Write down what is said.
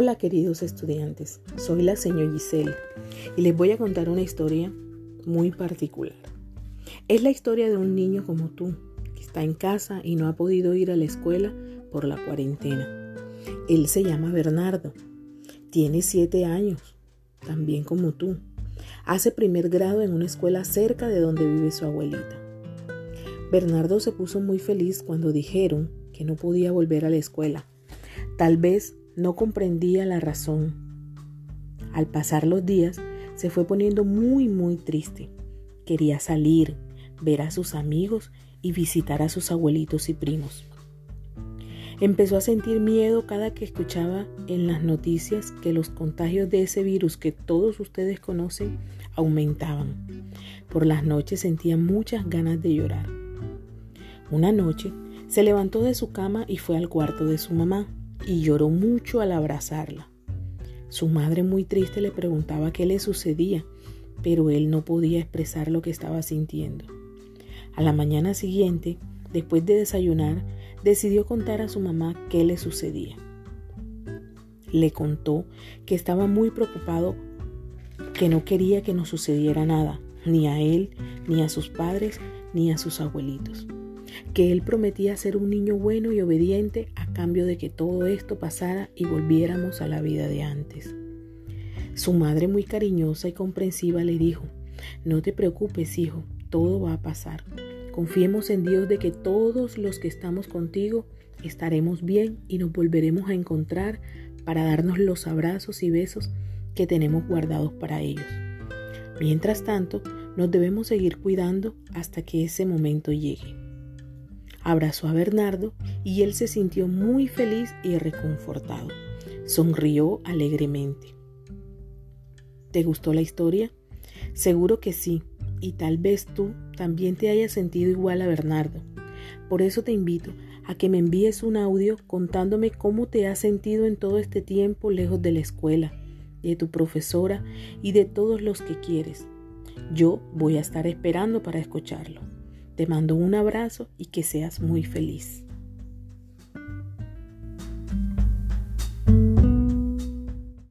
Hola queridos estudiantes, soy la señora Giselle y les voy a contar una historia muy particular. Es la historia de un niño como tú, que está en casa y no ha podido ir a la escuela por la cuarentena. Él se llama Bernardo, tiene siete años, también como tú. Hace primer grado en una escuela cerca de donde vive su abuelita. Bernardo se puso muy feliz cuando dijeron que no podía volver a la escuela. Tal vez no comprendía la razón. Al pasar los días, se fue poniendo muy, muy triste. Quería salir, ver a sus amigos y visitar a sus abuelitos y primos. Empezó a sentir miedo cada que escuchaba en las noticias que los contagios de ese virus que todos ustedes conocen aumentaban. Por las noches sentía muchas ganas de llorar. Una noche se levantó de su cama y fue al cuarto de su mamá y lloró mucho al abrazarla. Su madre muy triste le preguntaba qué le sucedía, pero él no podía expresar lo que estaba sintiendo. A la mañana siguiente, después de desayunar, decidió contar a su mamá qué le sucedía. Le contó que estaba muy preocupado, que no quería que nos sucediera nada, ni a él, ni a sus padres, ni a sus abuelitos que él prometía ser un niño bueno y obediente a cambio de que todo esto pasara y volviéramos a la vida de antes. Su madre muy cariñosa y comprensiva le dijo, no te preocupes hijo, todo va a pasar. Confiemos en Dios de que todos los que estamos contigo estaremos bien y nos volveremos a encontrar para darnos los abrazos y besos que tenemos guardados para ellos. Mientras tanto, nos debemos seguir cuidando hasta que ese momento llegue. Abrazó a Bernardo y él se sintió muy feliz y reconfortado. Sonrió alegremente. ¿Te gustó la historia? Seguro que sí, y tal vez tú también te hayas sentido igual a Bernardo. Por eso te invito a que me envíes un audio contándome cómo te has sentido en todo este tiempo lejos de la escuela, de tu profesora y de todos los que quieres. Yo voy a estar esperando para escucharlo. Te mando un abrazo y que seas muy feliz.